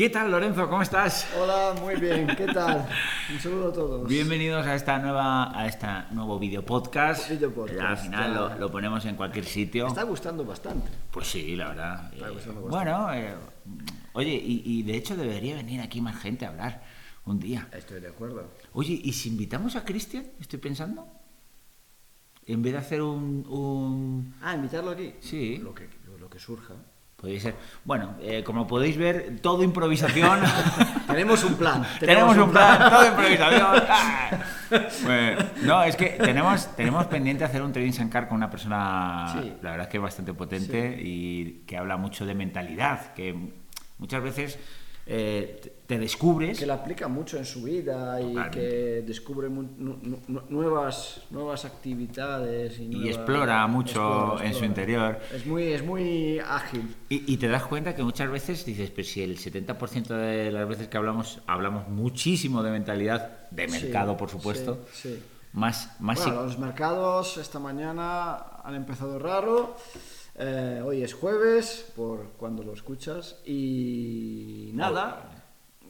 ¿Qué tal, Lorenzo? ¿Cómo estás? Hola, muy bien. ¿Qué tal? Un saludo a todos. Bienvenidos a esta nueva a este nuevo video podcast. Video podcast, al final claro. lo, lo ponemos en cualquier sitio. Me está gustando bastante. Pues sí, la verdad. Está Eh, gustando bueno, eh, oye, y, y de hecho debería venir aquí más gente a hablar un día. Estoy de acuerdo. Oye, ¿y si invitamos a Cristian? Estoy pensando. En vez de hacer un, un- Ah, invitarlo aquí. Sí. Lo que, lo que surja. Podría ser. Bueno, eh, como podéis ver, todo improvisación. Tenemos un plan. tenemos un plan, todo improvisación. Ah. Bueno, no, es que tenemos, tenemos pendiente hacer un trading Sankar con una persona, Sí. la verdad es que es bastante potente y que habla mucho de mentalidad, que muchas veces eh, te- descubres. Que la aplica mucho en su vida y Totalmente. que descubre mu- nu- nu- nu- nuevas, nuevas actividades. Y, Y nuevas- explora mucho explora, en su explora. interior. Es muy, es muy ágil. Y, y te das cuenta que muchas veces dices, pues si el 70% de las veces que hablamos, hablamos muchísimo de mentalidad, de Sí, mercado, por supuesto, sí, sí. más, más Bueno, los mercados esta mañana han empezado raro. Eh, hoy es jueves, por cuando lo escuchas. Y nada,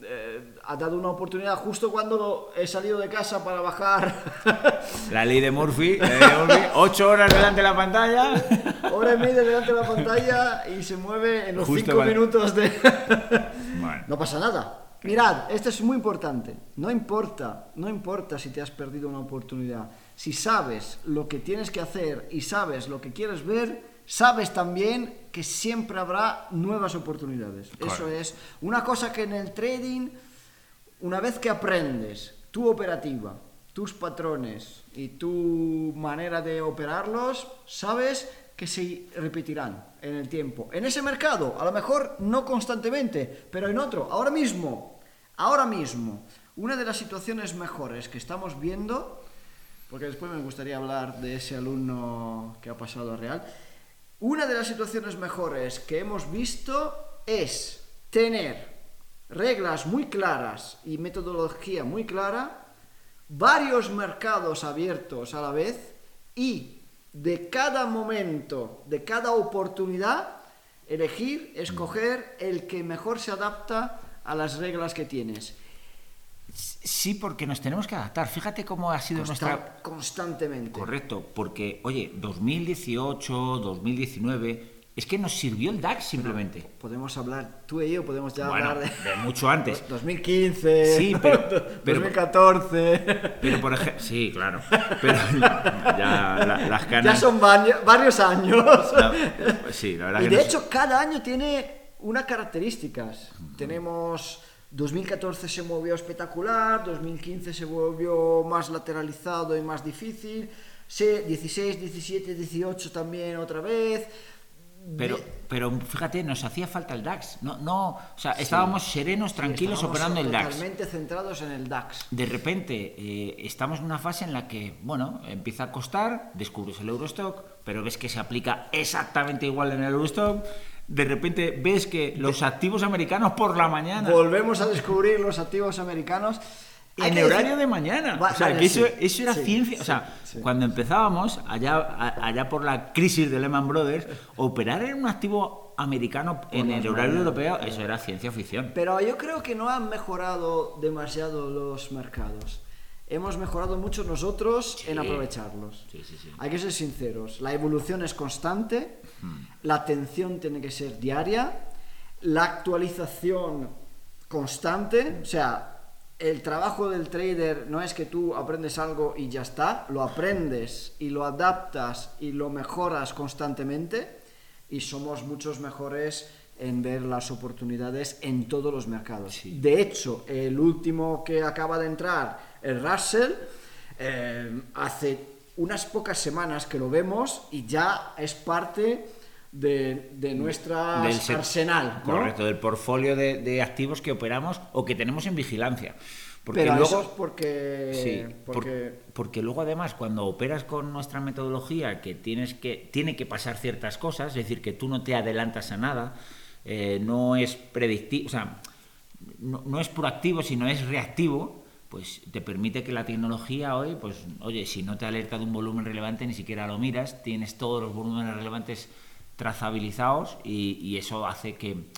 eh, ha dado una oportunidad justo cuando he salido de casa para bajar. La ley de Murphy, la ley de Murphy, ocho horas delante de la pantalla. Hora y media delante de la pantalla y se mueve en los Justo cinco minutos de... Bueno, No pasa nada. Mirad, esto es muy importante. No importa, no importa si te has perdido una oportunidad. Si sabes lo que tienes que hacer y sabes lo que quieres ver, sabes también que siempre habrá nuevas oportunidades. Eso es una cosa que en el trading, una vez que aprendes tu operativa, tus patrones y tu manera de operarlos, sabes que se repetirán en el tiempo. En ese mercado, a lo mejor no constantemente, pero en otro, ahora mismo, ahora mismo, una de las situaciones mejores que estamos viendo, porque después me gustaría hablar de ese alumno que ha pasado a Real, una de las situaciones mejores que hemos visto es tener reglas muy claras y metodología muy clara, varios mercados abiertos a la vez y de cada momento, de cada oportunidad, elegir, escoger el que mejor se adapta a las reglas que tienes. Sí, porque nos tenemos que adaptar. Fíjate cómo ha sido nuestra... Constantemente. Correcto, porque, oye, 2018, 2019, es que nos sirvió el DAX simplemente. Podemos hablar, tú y yo podemos ya Bueno, hablar de... de mucho antes. 2015, Sí, pero- pero- 2014. Pero, por ejemplo, sí, claro. Pero ya la- las Ya canas... son baño- varios años. pues sí, la verdad Y que de hecho, cada año tiene unas características. Tenemos 2014 se movió espectacular, 2015 se volvió más lateralizado y más difícil, sí, 16, 17, 18 también otra vez. Pero, pero fíjate, nos hacía falta el DAX. No, no, o sea, estábamos serenos, tranquilos, estábamos operando el DAX. Totalmente centrados en el DAX. De repente eh, estamos en una fase en la que, bueno, empieza a costar, descubres el Eurostock, pero ves que se aplica exactamente igual en el Eurostock. De repente ves que los activos americanos por la mañana, Volvemos a descubrir los activos americanos. En horario de mañana. Va- o sea, vale, que eso, sí, eso era sí, ciencia. o sea, cuando empezábamos, allá, allá por la crisis de Lehman Brothers, operar en un activo americano en el horario europeo, eso era ciencia ficción. Pero yo creo que no han mejorado demasiado los mercados. Hemos mejorado mucho nosotros en aprovecharlos. Sí, sí, sí. Hay que ser sinceros. La evolución es constante, la atención tiene que ser diaria, la actualización constante, o sea, el trabajo del trader no es que tú aprendes algo y ya está, lo aprendes y lo adaptas y lo mejoras constantemente y somos muchos mejores en ver las oportunidades en todos los mercados. Sí. De hecho, el último que acaba de entrar, el Russell, eh, hace unas pocas semanas que lo vemos y ya es parte de, de se- arsenal. ¿no? Correcto, del portfolio de, de activos que operamos o que tenemos en vigilancia. Porque Pero luego, eso es porque, Sí, por- porque porque luego además cuando operas con nuestra metodología que tienes que tiene que pasar ciertas cosas, es decir, que tú no te adelantas a nada, eh, no es predictivo, o sea, no, no es proactivo, sino es reactivo, pues te permite que la tecnología hoy, pues oye, si no te alerta de un volumen relevante ni siquiera lo miras, tienes todos los volúmenes relevantes trazabilizados y, y eso hace que,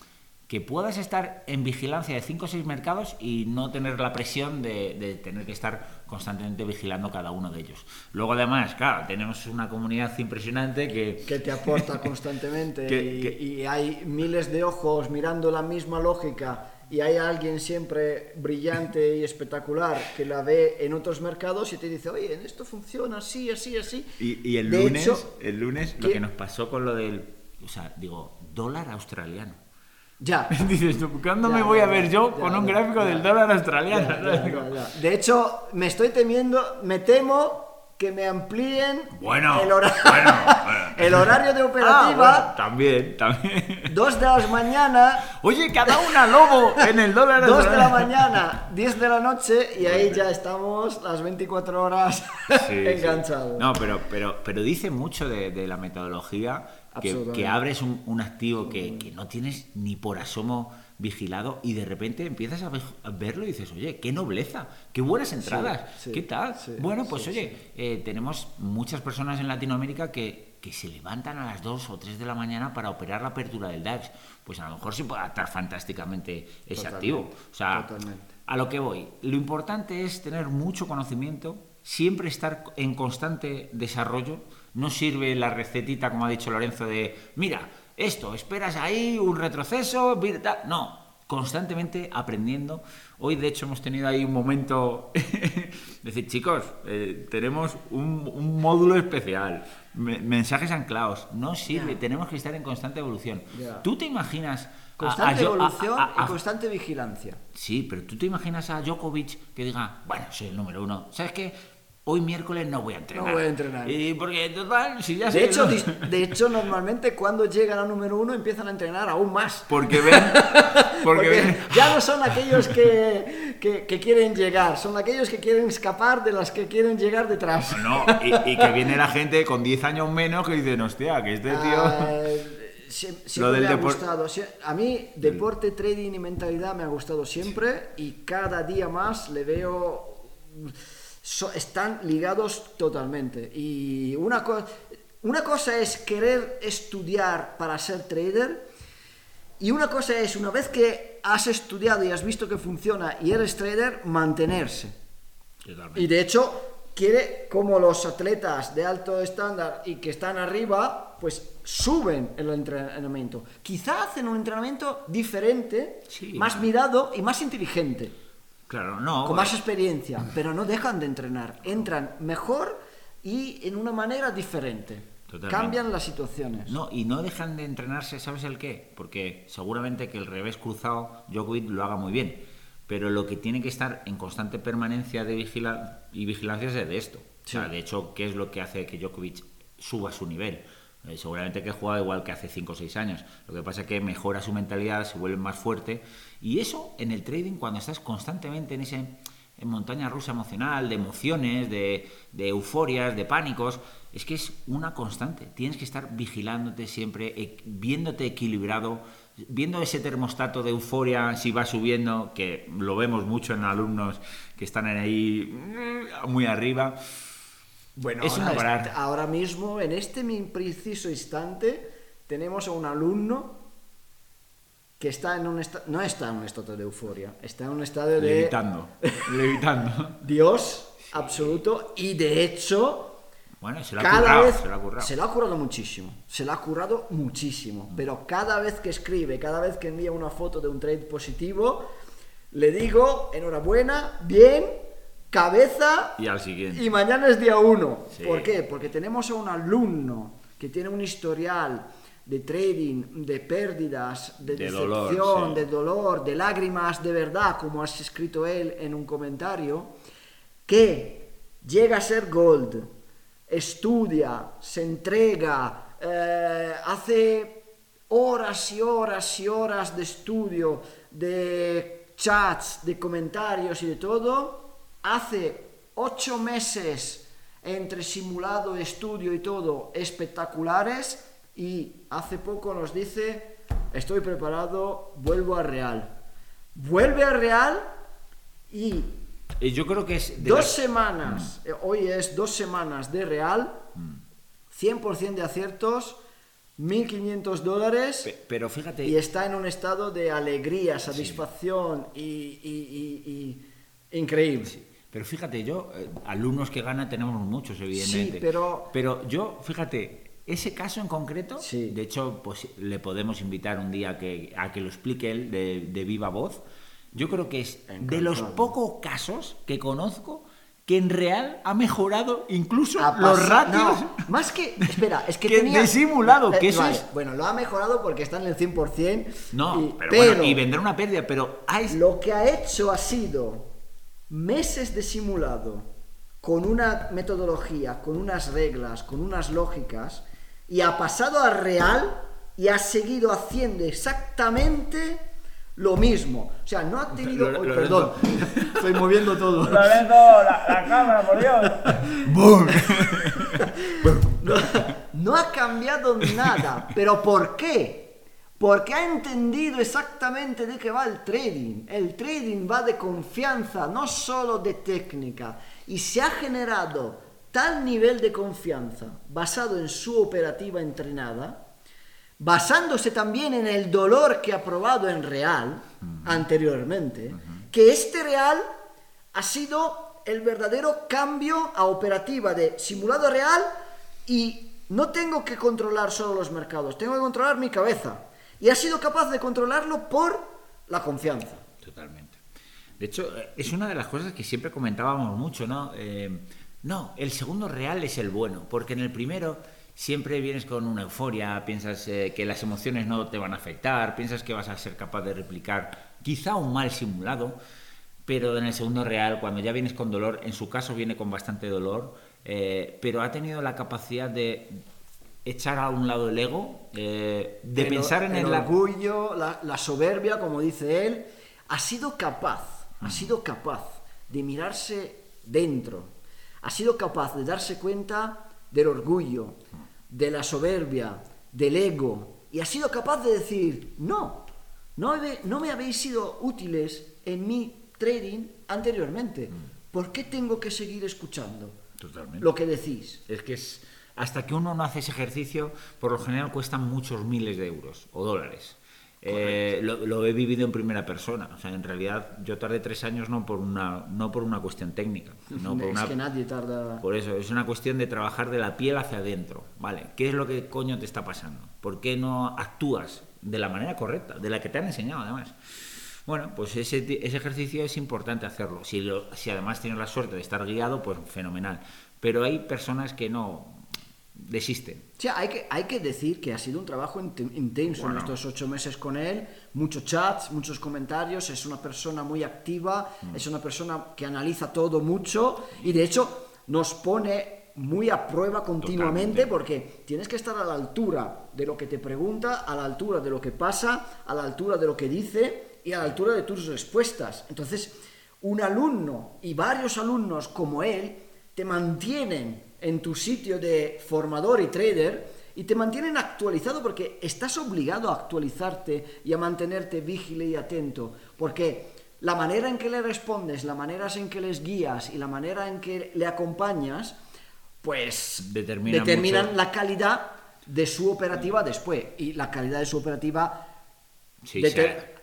que puedas estar en vigilancia de 5 o 6 mercados y no tener la presión de, de, tener que estar constantemente vigilando cada uno de ellos. Luego además, claro, tenemos una comunidad impresionante que... Que te aporta constantemente y, y hay miles de ojos mirando la misma lógica y hay alguien siempre brillante y espectacular que la ve en otros mercados y te dice, oye, esto funciona así, así, así. Y, el, lunes, el lunes, lo que nos pasó con lo del, o sea, digo, dólar australiano. Ya. Dices, ¿cuándo me voy a ver yo con un gráfico del dólar australiano? De hecho, me estoy temiendo, me temo que me amplíen bueno, el, horario, el horario de ah, operativa. también, también. Dos de la mañana. Oye, cada una lobo en el dólar. Dos de la mañana, 10 de la noche y ahí ya estamos las 24 horas enganchados. No, pero, pero, pero dice mucho de, la metodología que, que abres un, un activo que, que no tienes ni por asomo vigilado y de repente empiezas a, verlo y dices, oye, qué nobleza, qué buenas entradas, qué tal. bueno, pues oye, eh, tenemos muchas personas en Latinoamérica que, que se levantan a las 2 o 3 de la mañana para operar la apertura del DAX. Pues a lo mejor se puede adaptar fantásticamente ese activo. O sea, a lo que voy, lo importante es tener mucho conocimiento, siempre estar en constante desarrollo. No sirve la recetita, como ha dicho Lorenzo, de, mira, esto, esperas ahí un retroceso, no, constantemente aprendiendo. Hoy, de hecho, hemos tenido ahí un momento, decir, chicos, eh, tenemos un, módulo especial, mensajes anclados, no sirve, tenemos que estar en constante evolución. ¿Tú te imaginas... Constante evolución y constante vigilancia. Sí, pero tú te imaginas a Djokovic que diga, bueno, soy el número uno. ¿Sabes qué? Hoy miércoles no voy a entrenar. No voy a entrenar. Y porque total, si ya de hecho, de hecho, normalmente cuando llegan a número uno empiezan a entrenar aún más. Porque ven. Porque, ya no son aquellos que, que, quieren llegar, son aquellos que quieren escapar de las que quieren llegar detrás. No, y, que viene la gente con 10 años menos que dicen, hostia, que este tío. Ah, siempre me ha gustado. A mí, deporte, trading y mentalidad me ha gustado siempre y cada día más le veo están ligados totalmente. Y una, una cosa es querer estudiar para ser trader y una cosa es, una vez que has estudiado y has visto que funciona y eres trader, mantenerse. Y de hecho, quiere, como los atletas de alto estándar y que están arriba, pues suben el entrenamiento. Quizá hacen un entrenamiento diferente, más mirado y más inteligente. Claro, no. Con más experiencia, pero no dejan de entrenar. Entran mejor y en una manera diferente. Cambian las situaciones. No, y no dejan de entrenarse, ¿sabes el qué? Porque seguramente que el revés cruzado Djokovic lo haga muy bien. Pero lo que tiene que estar en constante permanencia de vigila y vigilancia es de esto. O sea, de hecho, ¿qué es lo que hace que Djokovic suba su nivel? Eh, seguramente que juega igual que hace 5 o 6 años. Lo que pasa es que mejora su mentalidad, se vuelve más fuerte. Y eso en el trading, cuando estás constantemente en en montaña rusa emocional, de emociones, de, de, euforias, de pánicos, es que es una constante. Tienes que estar vigilándote siempre, e, viéndote equilibrado, viendo ese termostato de euforia si va subiendo, que lo vemos mucho en alumnos que están ahí mm, muy arriba bueno, ahora, mismo, en este preciso instante, tenemos a un alumno que está en un estado, no está en un estado de euforia, está en un estado de... Levitando, levitando. Dios absoluto y de hecho... Bueno, se lo, ha currado, se lo ha currado. Se lo ha currado muchísimo, se lo ha currado muchísimo, pero cada vez que escribe, cada vez que envía una foto de un trade positivo, le digo, enhorabuena, bien, cabeza y al siguiente. Y mañana es día uno. ¿Por qué? Porque tenemos a un alumno que tiene un historial de trading, de pérdidas, de, decepción, de dolor, de lágrimas de verdad, como has escrito él en un comentario, que llega a ser gold, estudia, se entrega, eh, hace horas y horas y horas de estudio, de chats, de comentarios y de todo, hace ocho meses entre simulado, estudio y todo espectaculares y hace poco nos dice, estoy preparado, vuelvo a Real. Vuelve a Real y... yo creo que es... dos semanas, mm. eh, hoy es dos semanas de Real, 100% mm. de aciertos, 1.500 dólares Pe- Pero fíjate, y está en un estado de alegría, satisfacción y, y- y- y- increíble. Pero fíjate, yo, eh, alumnos que ganan tenemos muchos, evidentemente. pero- Pero yo, fíjate, ese caso en concreto, Sí. de hecho, pues le podemos invitar un día a que, a que lo explique él de, de viva voz. Yo creo que es de los pocos casos que conozco que en real ha mejorado incluso los ratios. no, más que. Espera, es que, Que tenía. de simulado, Eh, que eso vale, es- Bueno, lo ha mejorado porque está en el 100%. No, y- pero, bueno, y vendrá una pérdida, pero hay... Lo que ha hecho ha sido meses de simulado con una metodología, con unas reglas, con unas lógicas, y ha pasado al real y ha seguido haciendo exactamente lo mismo. O sea, no ha tenido. Perdón, estoy moviendo todo. la, la cámara, por Dios. ¡Bum! No, no ha cambiado nada. ¿Pero por qué? Porque ha entendido exactamente de qué va el trading. El trading va de confianza, no solo de técnica. Y se ha generado tal nivel de confianza basado en su operativa entrenada, basándose también en el dolor que ha probado en real anteriormente, que este real ha sido el verdadero cambio a operativa de simulado real y no tengo que controlar solo los mercados, tengo que controlar mi cabeza. Y ha sido capaz de controlarlo por la confianza. Totalmente. De hecho, eh, es una de las cosas que siempre comentábamos mucho, ¿no? Eh, no, el segundo real es el bueno, porque en el primero siempre vienes con una euforia, piensas eh, que las emociones no te van a afectar, piensas que vas a ser capaz de replicar quizá un mal simulado, pero en el segundo real, cuando ya vienes con dolor, en su caso viene con bastante dolor, pero ha tenido la capacidad de echar a un lado el ego, eh, de El- pensar en el el... orgullo, la, la soberbia, como dice él, ha sido capaz, ha sido capaz de mirarse dentro, ha sido capaz de darse cuenta del orgullo, de la soberbia, del ego, y ha sido capaz de decir, no, no, habe- no me habéis sido útiles en mi trading anteriormente, ¿por qué tengo que seguir escuchando Totalmente. lo que decís? Es que es, hasta que uno no hace ese ejercicio, por lo general cuestan muchos miles de euros o dólares. Eh, lo, lo he vivido en primera persona. O sea, en realidad yo tardé tres años no por una, no por una cuestión técnica. No por es una, que nadie tarda... por eso, es una cuestión de trabajar de la piel hacia adentro. ¿Vale? ¿Qué es lo que coño te está pasando? ¿Por qué no actúas de la manera correcta, de la que te han enseñado además? Bueno, pues ese, ese ejercicio es importante hacerlo. Si, lo- si además tienes la suerte de estar guiado, pues fenomenal. Pero hay personas que no desisten. Hay que, hay que decir que ha sido un trabajo int- intenso Bueno. en estos ocho meses con él, muchos chats, muchos comentarios, es una persona muy activa, Mm. es una persona que analiza todo mucho y de hecho nos pone muy a prueba continuamente Totalmente. porque tienes que estar a la altura de lo que te pregunta, a la altura de lo que pasa, a la altura de lo que dice y a la altura de tus respuestas. Entonces, un alumno y varios alumnos como él te mantienen en tu sitio de formador y trader y te mantienen actualizado porque estás obligado a actualizarte y a mantenerte vigile y atento. Porque la manera en que le respondes, la manera en que les guías y la manera en que le acompañas, pues Determina determinan la calidad de su operativa después. Y la calidad de su operativa Sí, deter-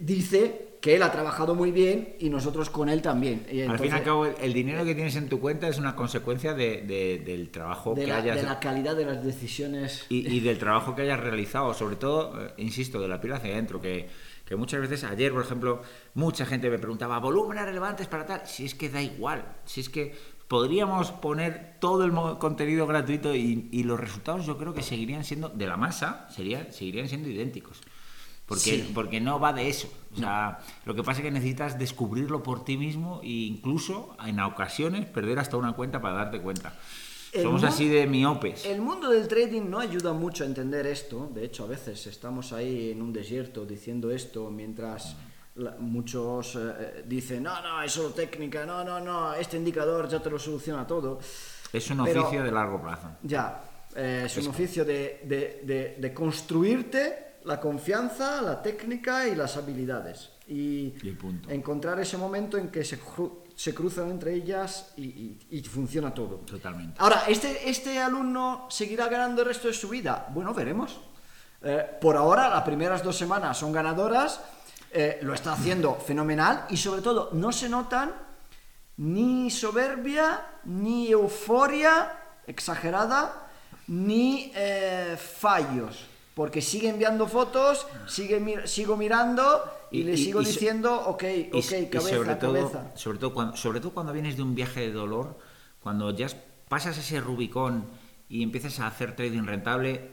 dice que él ha trabajado muy bien y nosotros con él también. Y Al fin y al cabo, el, el dinero que tienes en tu cuenta es una consecuencia de- de- del trabajo de que la, hayas de la calidad de las decisiones. y, y del trabajo que hayas realizado, sobre todo, eh, insisto, de la piel hacia adentro, que, que muchas veces, ayer, por ejemplo, mucha gente me preguntaba, volúmenes relevantes para tal, si es que da igual, si es que podríamos poner todo el contenido gratuito y, y los resultados yo creo que seguirían siendo, de la masa, sería, seguirían siendo idénticos. Porque, Sí. porque no va de eso. O sea, lo que pasa es que necesitas descubrirlo por ti mismo e incluso, en ocasiones, perder hasta una cuenta para darte cuenta. El Somos así de miopes. El mundo del trading no ayuda mucho a entender esto. De hecho, a veces estamos ahí en un desierto diciendo esto mientras la- muchos eh, dicen, no, no, es solo técnica, no, no, no, este indicador ya te lo soluciona todo. Es un Pero- oficio de largo plazo. Ya, eh, es un oficio de, de- de- de construirte la confianza, la técnica y las habilidades. Y, encontrar ese momento en que se, se cruzan entre ellas y, y- y funciona todo. Totalmente. Ahora, ¿este, ¿este alumno seguirá ganando el resto de su vida? Bueno, veremos. Eh, por ahora, las primeras dos semanas son ganadoras, eh, lo está haciendo fenomenal y sobre todo no se notan ni soberbia, ni euforia exagerada, ni eh, fallos. Porque sigue enviando fotos, sigue sigo mirando y, Y- le sigo y diciendo, ok, ok, y cabeza, sobre todo, cabeza. Sobre todo, cuando, sobre todo cuando vienes de un viaje de dolor, cuando ya pasas ese Rubicón y empiezas a hacer trading rentable,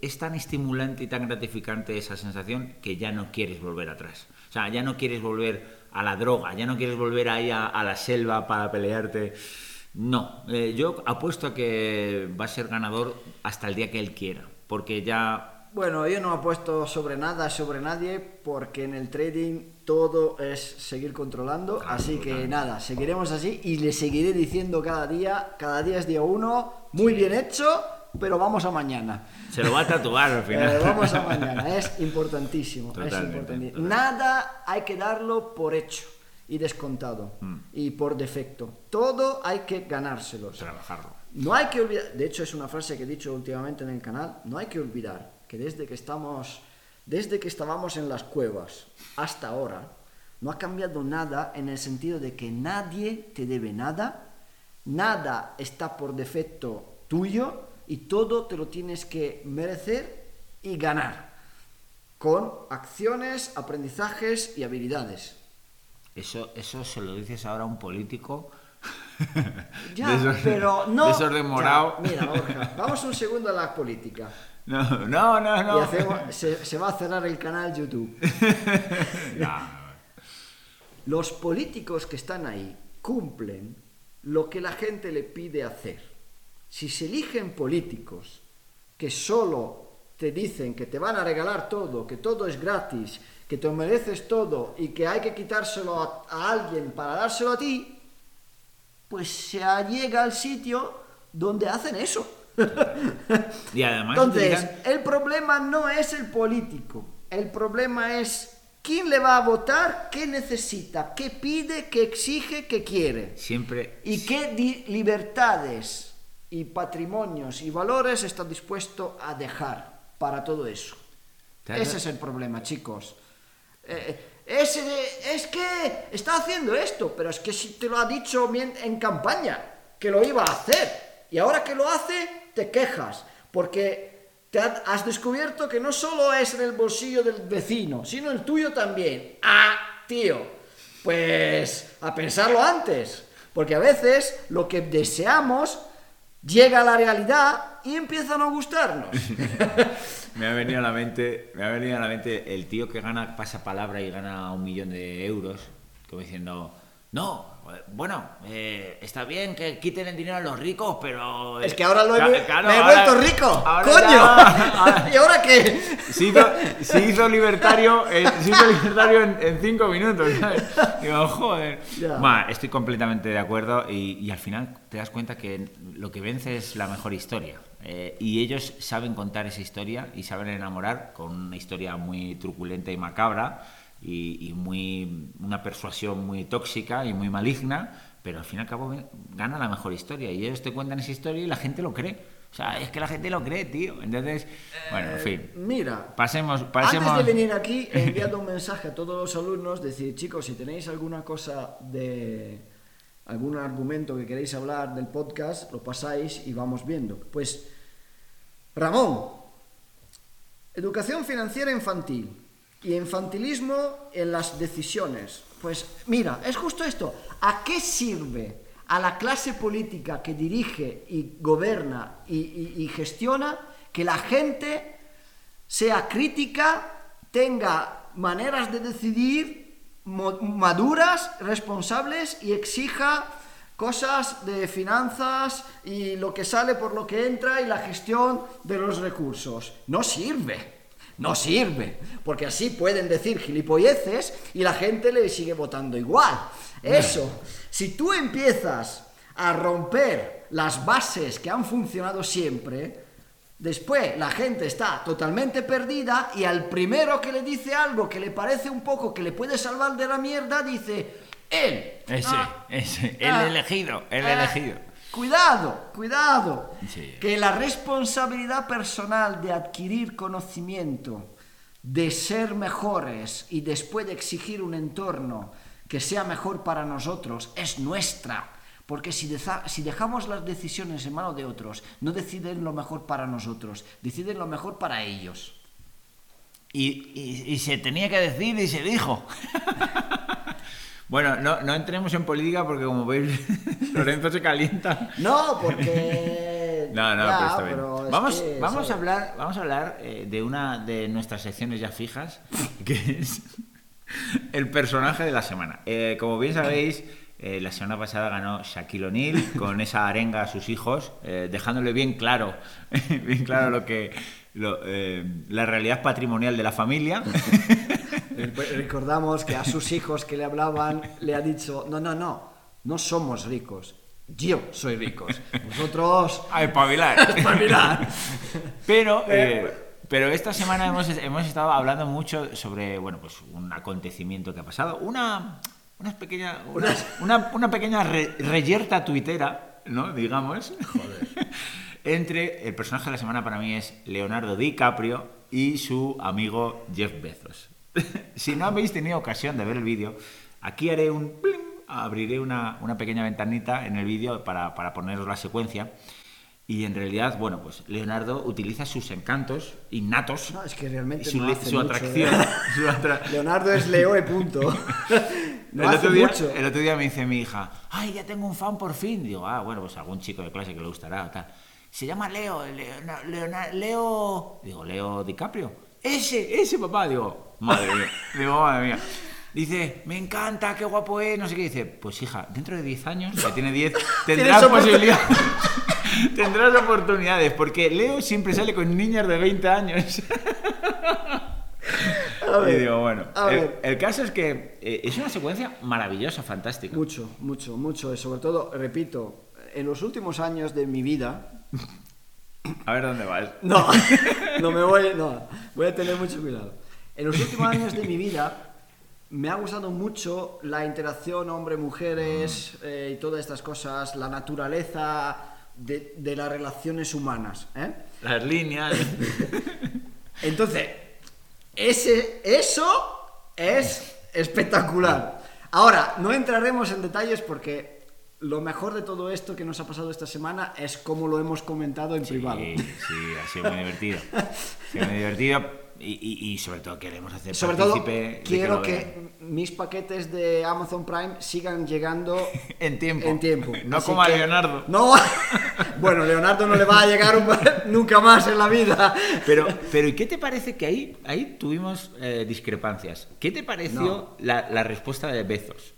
es tan estimulante y tan gratificante esa sensación que ya no quieres volver atrás. O sea, ya no quieres volver a la droga, ya no quieres volver ahí a, a la selva para pelearte. No, eh, yo apuesto a que va a ser ganador hasta el día que él quiera, porque ya Bueno, yo no apuesto sobre nada, sobre nadie, porque en el trading todo es seguir controlando, Claro, así que nada, seguiremos así y le seguiré diciendo cada día, cada día es día uno, muy bien hecho, pero vamos a mañana. se lo va a tatuar al final. Eh, vamos a mañana, es importantísimo, es Totalmente, importantísimo. totalmente. Nada hay que darlo por hecho y descontado Mm. y por defecto. Todo hay que ganárselos. Trabajarlo. No hay que olvidar, de hecho es una frase que he dicho últimamente en el canal, no hay que olvidar que desde que estamos, desde que estábamos en las cuevas hasta ahora, no ha cambiado nada en el sentido de que nadie te debe nada, nada está por defecto tuyo y todo te lo tienes que merecer y ganar con acciones, aprendizajes y habilidades. Eso, eso se lo dices ahora a un político. Ya, Desorden- pero no. Desorden morado. Ya, mira, Borja, vamos un segundo a la política. No, no, no, no. Y hacemos- se, se va a cerrar el canal YouTube. No. Los políticos que están ahí cumplen lo que la gente le pide hacer. Si se eligen políticos que solo te dicen que te van a regalar todo, que todo es gratis, que te mereces todo y que hay que quitárselo a, a alguien para dárselo a ti, pues se llega al sitio donde hacen eso. Y además Entonces, utilizan- el problema no es el político, el problema es quién le va a votar, qué necesita, qué pide, qué exige, qué quiere. siempre Y qué libertades y patrimonios y valores está dispuesto a dejar para todo eso. ¿Te has- Ese es el problema, chicos. Eh, ese de- es que está haciendo esto, pero es que si te lo ha dicho bien en campaña, que lo iba a hacer, y ahora que lo hace, te quejas, porque te ha- has descubierto que no solo es en el bolsillo del vecino, sino el tuyo también. Ah, tío, pues a pensarlo antes, porque a veces lo que deseamos llega a la realidad y empieza a no gustarnos. me ha venido a la mente, me ha venido a la mente el tío que gana pasapalabra y gana un millón de euros, como diciendo, no, bueno, eh, está bien que quiten el dinero a los ricos, pero eh, Es que ahora lo he, ca- claro, me he ahora- vuelto rico. ahora ¡Coño! ya- ahora- ¿Y ahora qué? Se hizo, se hizo libertario, eh, se hizo libertario en, en cinco minutos, ¿sabes? Digo, joder. Ya. Va, estoy completamente de acuerdo y, y al final te das cuenta que lo que vence es la mejor historia. Eh, y ellos saben contar esa historia y saben enamorar con una historia muy truculenta y macabra y, y muy una persuasión muy tóxica y muy maligna, pero al fin y al cabo gana la mejor historia y ellos te cuentan esa historia y la gente lo cree. O sea, es que la gente lo cree, tío. Entonces, bueno, en fin. Mira, Pasemos, pasemos. antes de venir aquí he enviado un mensaje a todos los alumnos, decir, chicos, si tenéis alguna cosa de algún argumento que queréis hablar del podcast, lo pasáis y vamos viendo. Pues, Ramón, educación financiera infantil y infantilismo en las decisiones. Pues mira, es justo esto. ¿A qué sirve a la clase política que dirige y gobierna y, y- gestiona que la gente sea crítica, tenga maneras de decidir maduras, responsables y exija cosas de finanzas y lo que sale por lo que entra y la gestión de los recursos. No sirve. No sirve, porque así pueden decir gilipolleces y la gente le sigue votando igual. Eso, si tú empiezas a romper las bases que han funcionado siempre, Después la gente está totalmente perdida y al primero que le dice algo que le parece un poco que le puede salvar de la mierda, dice, él. Ese, Ah, ese, el ah, elegido, el ah, elegido. Cuidado, cuidado. Sí. Que la responsabilidad personal de adquirir conocimiento, de ser mejores y después de exigir un entorno que sea mejor para nosotros es nuestra. Porque si, si dejamos las decisiones en manos de otros, no deciden lo mejor para nosotros, deciden lo mejor para ellos. Y, y- y se tenía que decir y se dijo. bueno, no, no entremos en política porque como veis, Lorenzo se calienta. No, porque... No, no, Ya, pero está bien. pero Vamos, que, vamos, a hablar, vamos a hablar eh, de una de nuestras secciones ya fijas, que es el personaje de la semana. Eh, como bien sabéis, eh, la semana pasada ganó Shaquille O'Neal con esa arenga a sus hijos, eh, dejándole bien claro, bien claro lo que lo, eh, la realidad patrimonial de la familia. Recordamos que a sus hijos que le hablaban le ha dicho, no, no, no, no somos ricos, yo soy ricos, vosotros... A espabilar. Espabilar. Pero, eh, pero esta semana hemos, hemos estado hablando mucho sobre bueno, pues un acontecimiento que ha pasado. Una, una pequeña, una, una- una pequeña re- reyerta tuitera, ¿no? Digamos. Entre el personaje de la semana para mí es Leonardo DiCaprio y su amigo Jeff Bezos. Si no habéis tenido ocasión de ver el vídeo, aquí haré un... abriré una, una pequeña ventanita en el vídeo para, para poneros la secuencia. Y en realidad, bueno, pues Leonardo utiliza sus encantos innatos, No, es que realmente su, no hace su mucho, atracción. ¿eh? su atra- Leonardo es Leo y punto. No el, hace otro día, mucho. el otro día me dice mi hija, ay, ya tengo un fan por fin. Digo, ah, bueno, pues algún chico de clase que le gustará tal. Se llama Leo, Leona- Leona- Leo, digo, Leo DiCaprio. Ese, ese papá, digo, madre mía, digo, madre mía. Dice, me encanta, qué guapo es, no sé qué. Dice, pues hija, dentro de 10 años, que tiene 10, tendrás posibilidad. Tendrás oportunidades, porque Leo siempre sale con niñas de 20 años. A ver, y digo, bueno, a el, ver. el caso es que eh, es una secuencia maravillosa, fantástica. Mucho, mucho, mucho. Y sobre todo, repito, en los últimos años de mi vida, A ver dónde vas. No, no me voy, no, voy a tener mucho cuidado. En los últimos años de mi vida me ha gustado mucho la interacción hombre-mujeres eh, y todas estas cosas, la naturaleza de, de las relaciones humanas. ¿eh? Las líneas. Entonces, ese, eso es espectacular. Ahora, no entraremos en detalles porque lo mejor de todo esto que nos ha pasado esta semana es cómo lo hemos comentado en privado. Sí, ha sido muy divertido. Ha sido muy divertido y, y- y sobre todo queremos hacer Sobre todo, que quiero que, mis paquetes de Amazon Prime sigan llegando En tiempo. en tiempo. No Así como a Leonardo. No, bueno, Leonardo no le va a llegar un- nunca más en la vida. Pero, pero ¿y qué te parece que ahí, ahí tuvimos eh, discrepancias? ¿Qué te pareció No. la, la respuesta de Bezos?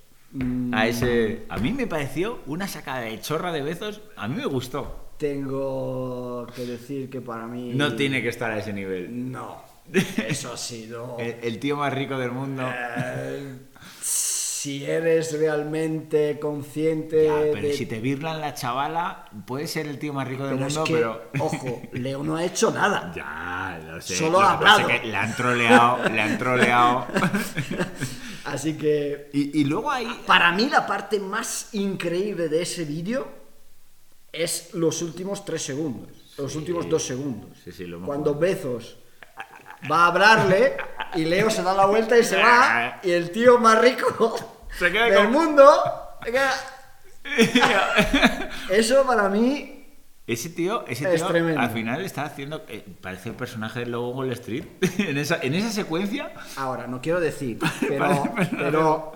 A ese. A mí me pareció una sacada de chorra de Bezos. A mí me gustó. Tengo que decir que para mí... No tiene que estar a ese nivel. No, eso ha sido... El, el tío más rico del mundo. Eh, si eres realmente consciente Ya, pero de... si te virlan la chavala, puede ser el tío más rico del Pero es mundo, que, pero. ojo, Leo no ha hecho nada. Ya, lo sé. Solo Lo ha hablado. que le han troleado, le han troleado. Así que y, y luego ahí. Para mí la parte más increíble de ese vídeo es los últimos tres segundos, los últimos dos segundos. Sí, sí, lo hemos Cuando Bezos va a hablarle y Leo se da la vuelta y se va y el tío más rico Se queda del con- mundo se queda- Eso para mí Ese tío, ese Es tío tremendo. al final está haciendo. eh, parece el personaje del Lobo Wall Street. en, esa, en esa secuencia. Ahora, no quiero decir, pero, pero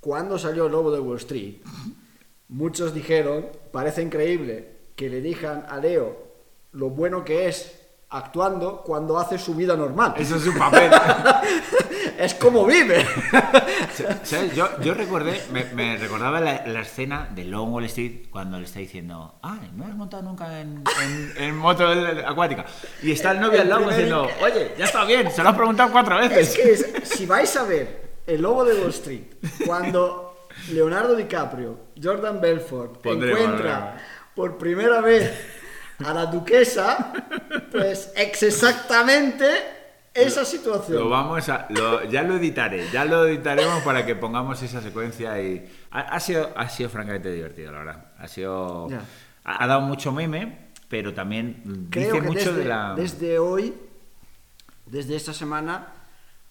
cuando salió el lobo de Wall Street, muchos dijeron, parece increíble que le digan a Leo lo bueno que es actuando cuando hace su vida normal. Eso es su papel. Es como vive. ¿Sabes? Yo, yo recordé, me, me recordaba la, la escena de Long Wall Street cuando le está diciendo, ah, no has montado nunca en, en- en moto acuática. Y está el novio al lado El diciendo, oye, ya está bien, se lo has preguntado cuatro veces. Es que es- si vais a ver el lobo de Wall Street, cuando Leonardo DiCaprio, Jordan Belfort, encuentra por primera vez a la duquesa, pues es exactamente esa situación. Lo vamos a, lo- ya lo editaré, ya lo editaremos para que pongamos esa secuencia y ha, ha sido, ha sido francamente divertido, la verdad. Ha sido, ha dado mucho meme, pero también Creo dice que mucho desde, de la. desde hoy, desde esta semana,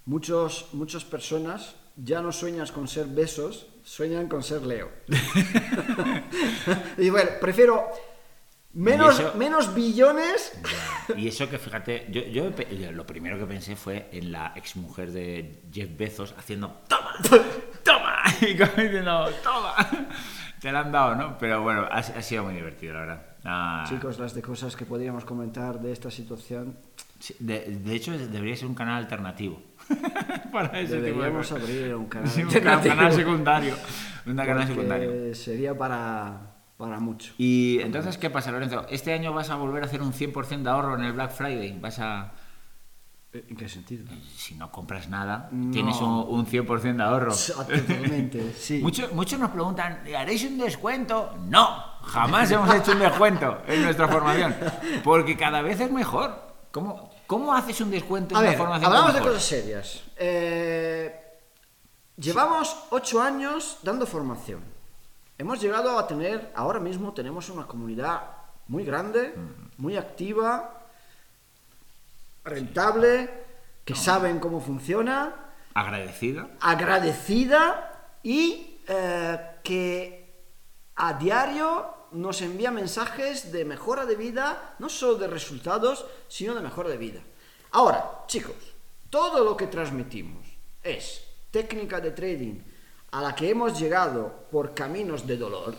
muchos, muchas personas ya no sueñas con ser besos, sueñan con ser Leo. y bueno, prefiero menos, eso- menos billones. Ya, Y eso que fíjate, yo, yo pe- yo lo primero que pensé fue en la exmujer de Jeff Bezos haciendo ¡Toma! ¡Toma! Y como diciendo ¡Toma! Te la han dado, ¿no? Pero bueno, ha, ha sido muy divertido, la verdad. Ah, Chicos, las de cosas que podríamos comentar de esta situación. sí, de, de hecho, debería ser un canal alternativo. Para ese tipo de Deberíamos abrir un canal, Sí, un canal secundario. Un canal secundario. Sería para, para mucho. Y entonces, ¿qué pasa, Lorenzo? ¿Este año vas a volver a hacer un 100% de ahorro en el Black Friday? ¿Vas a...? ¿En qué sentido? Si no compras nada, No. tienes un, un 100% de ahorro. Totalmente, sí. Muchos, muchos nos preguntan, ¿haréis un descuento? No, jamás hemos hecho un descuento en nuestra formación, porque cada vez es mejor. ¿Cómo, cómo haces un descuento A en ver, una formación hablamos de cosas serias. Eh, llevamos ocho años dando formación. Hemos llegado a tener, ahora mismo tenemos una comunidad muy grande, muy activa, rentable, que saben cómo funciona, Agradecida. agradecida y eh, que a diario nos envía mensajes de mejora de vida, no solo de resultados, sino de mejora de vida. Ahora, chicos, todo lo que transmitimos es técnica de trading a la que hemos llegado por caminos de dolor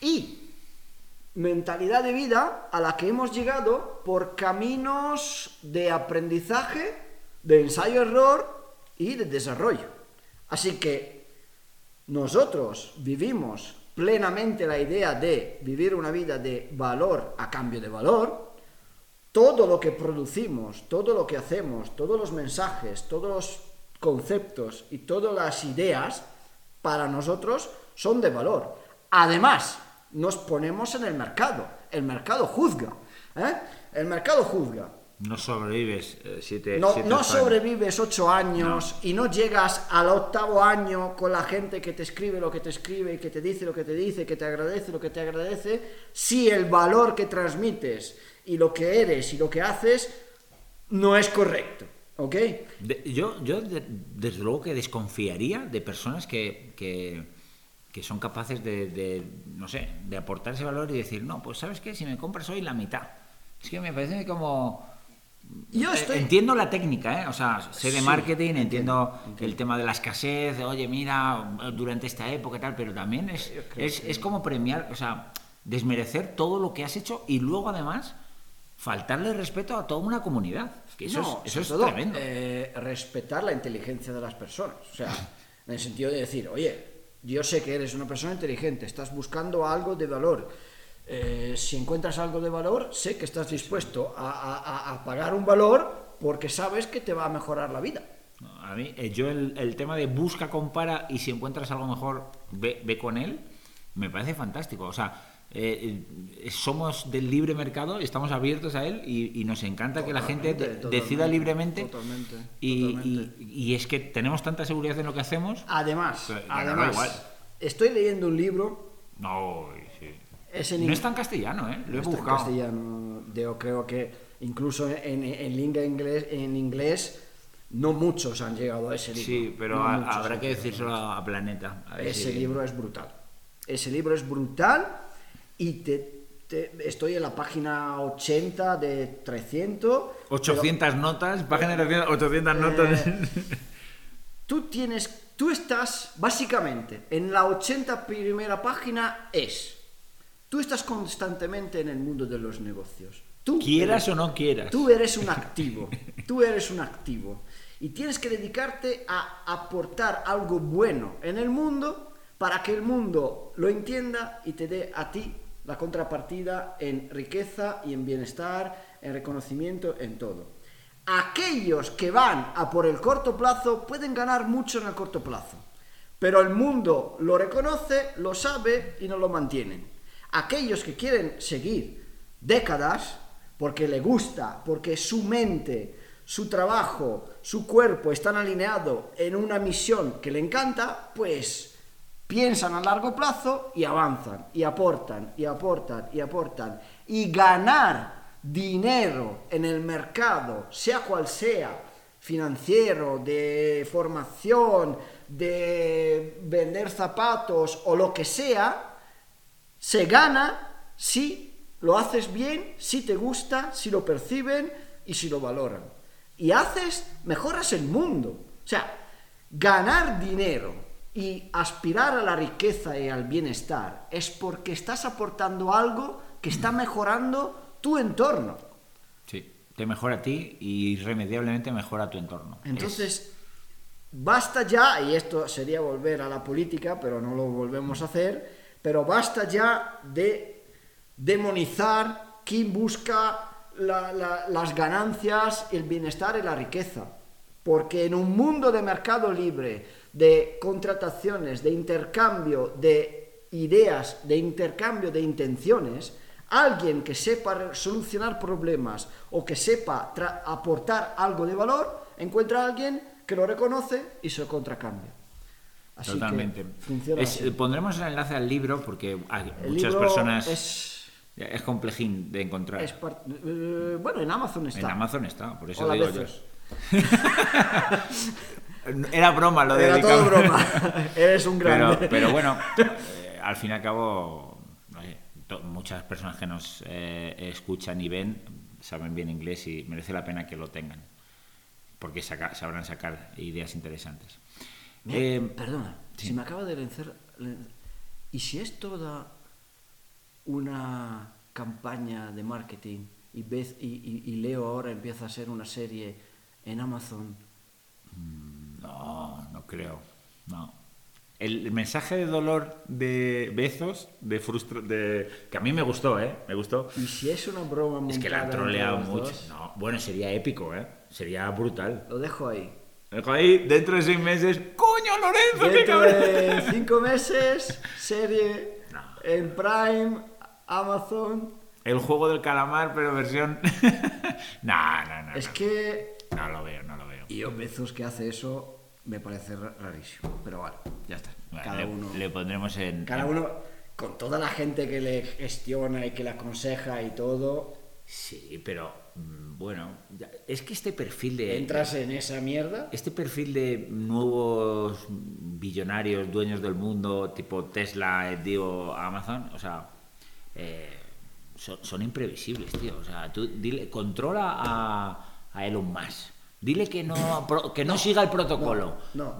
y mentalidad de vida a la que hemos llegado por caminos de aprendizaje, de ensayo-error y de desarrollo. Así que nosotros vivimos plenamente la idea de vivir una vida de valor a cambio de valor. Todo lo que producimos, todo lo que hacemos, todos los mensajes, todos los conceptos y todas las ideas para nosotros son de valor. Además, nos ponemos en el mercado. El mercado juzga. ¿eh? El mercado juzga. No sobrevives eh, siete, No, siete no sobrevives ocho años y no llegas al octavo año con la gente que te escribe lo que te escribe y que te dice lo que te dice, que te agradece lo que te agradece, si el valor que transmites y lo que eres y lo que haces no es correcto. ¿Ok? De- yo, yo de- desde luego que desconfiaría de personas que, que, que son capaces de, de, no sé, de aportar ese valor y decir, no, pues sabes qué, si me compras hoy la mitad. Es que me parece como... Yo Eh, estoy... Entiendo la técnica, ¿eh? O sea, sé de Sí, marketing, entiendo, entiendo, el tema de la escasez, de, oye, mira, durante esta época y tal, pero también es, es, que- es como premiar, o sea, desmerecer todo lo que has hecho y luego además faltarle respeto a toda una comunidad. Que eso No, es, eso es todo, tremendo. eh, respetar la inteligencia de las personas. O sea, en el sentido de decir, oye, yo sé que eres una persona inteligente, estás buscando algo de valor. Eh, si encuentras algo de valor, sé que estás dispuesto a, a- a- a pagar un valor porque sabes que te va a mejorar la vida. A mí, eh, yo el, el tema de busca, compara y si encuentras algo mejor, ve, ve con él, me parece fantástico. O sea, eh, eh, somos del libre mercado, estamos abiertos a él y, y nos encanta que la gente de- Totalmente, decida totalmente, libremente. totalmente, y, totalmente. y- y es que tenemos tanta seguridad en lo que hacemos. Además, Pero, además igual. estoy leyendo un libro, No, sí. es en no está en castellano, ¿eh? Lo he Está en buscado. castellano. Yo creo que incluso en, en lengua inglés, en inglés, no muchos han llegado a ese libro. Sí, pero No muchos habrá que decírselo a, a Planeta. a Ese si- libro es brutal. Ese libro es brutal y te, te- estoy en la página 80 de 300. pero 800 notas, página de 800 Eh, notas. tú tienes, tú estás básicamente en la 80 primera página es, tú estás constantemente en el mundo de los negocios. Tú Quieras eres- o no quieras. Tú eres un activo, tú eres un activo y tienes que dedicarte a aportar algo bueno en el mundo para que el mundo lo entienda y te dé a ti la contrapartida en riqueza y en bienestar, en reconocimiento, en todo. Aquellos que van a por el corto plazo pueden ganar mucho en el corto plazo, pero el mundo lo reconoce, lo sabe y no lo mantienen. Aquellos que quieren seguir décadas, porque le gusta, porque su mente, su trabajo, su cuerpo están alineados en una misión que le encanta, pues piensan a largo plazo y avanzan, y aportan, y aportan, y aportan. Y ganar dinero en el mercado, sea cual sea, financiero, de formación, de vender zapatos o lo que sea, se gana si lo haces bien, si te gusta, si lo perciben y si lo valoran. Y haces, mejoras el mundo. O sea, ganar dinero y aspirar a la riqueza y al bienestar es porque estás aportando algo que está mejorando tu entorno. Sí, te mejora a ti y irremediablemente mejora tu entorno. Entonces, basta ya, y esto sería volver a la política, pero no lo volvemos a hacer, pero basta ya de demonizar quien busca las ganancias, el bienestar y la riqueza. Porque en un mundo de mercado libre, de contrataciones, de intercambio de ideas, de intercambio de intenciones, alguien que sepa solucionar problemas o que sepa aportar algo de valor, encuentra a alguien que lo reconoce y se contracambia. Totalmente. pondremos el enlace al libro porque hay muchas personas... Es complejín de encontrar. Eh, bueno, en Amazon está. En Amazon está, por eso digo yo. Era broma lo de Era todo broma. Eres un gran. Pero, bueno, eh, al fin y al cabo, muchas personas que nos eh, escuchan y ven saben bien inglés y merece la pena que lo tengan. Porque sabrán sacar ideas interesantes. perdona, si me acaba de vencer. ¿Y si es toda una campaña de marketing y, y, Leo ahora empieza a ser una serie en Amazon. Mm, no, no creo. No. El, mensaje de dolor de Bezos, de frustro, de que a mí me gustó, ¿eh? Me gustó. Y si es una broma Es que la han troleado mucho. No, bueno, sería épico, ¿eh? Sería brutal. Lo dejo ahí. Lo dejo ahí, dentro de seis meses. ¡Coño, Lorenzo! Dentro de cinco meses, serie en Prime Amazon. El juego del calamar, pero versión. no, no, no. Es que. No lo veo, no lo veo. Y Bezos que hace eso me parece rarísimo. Pero bueno, ya está. cada le, uno. Le pondremos en. Cada uno, con toda la gente que le gestiona y que le aconseja y todo. Sí, pero mm, bueno, es que este perfil de... ¿Entras en esa mierda? Este perfil de nuevos billonarios, dueños del mundo, tipo Tesla, eh, digo, Amazon, o sea, eh, son, imprevisibles, tío. O sea, tú dile, controla a, a Elon Musk. Dile que no, que no, siga el protocolo. No,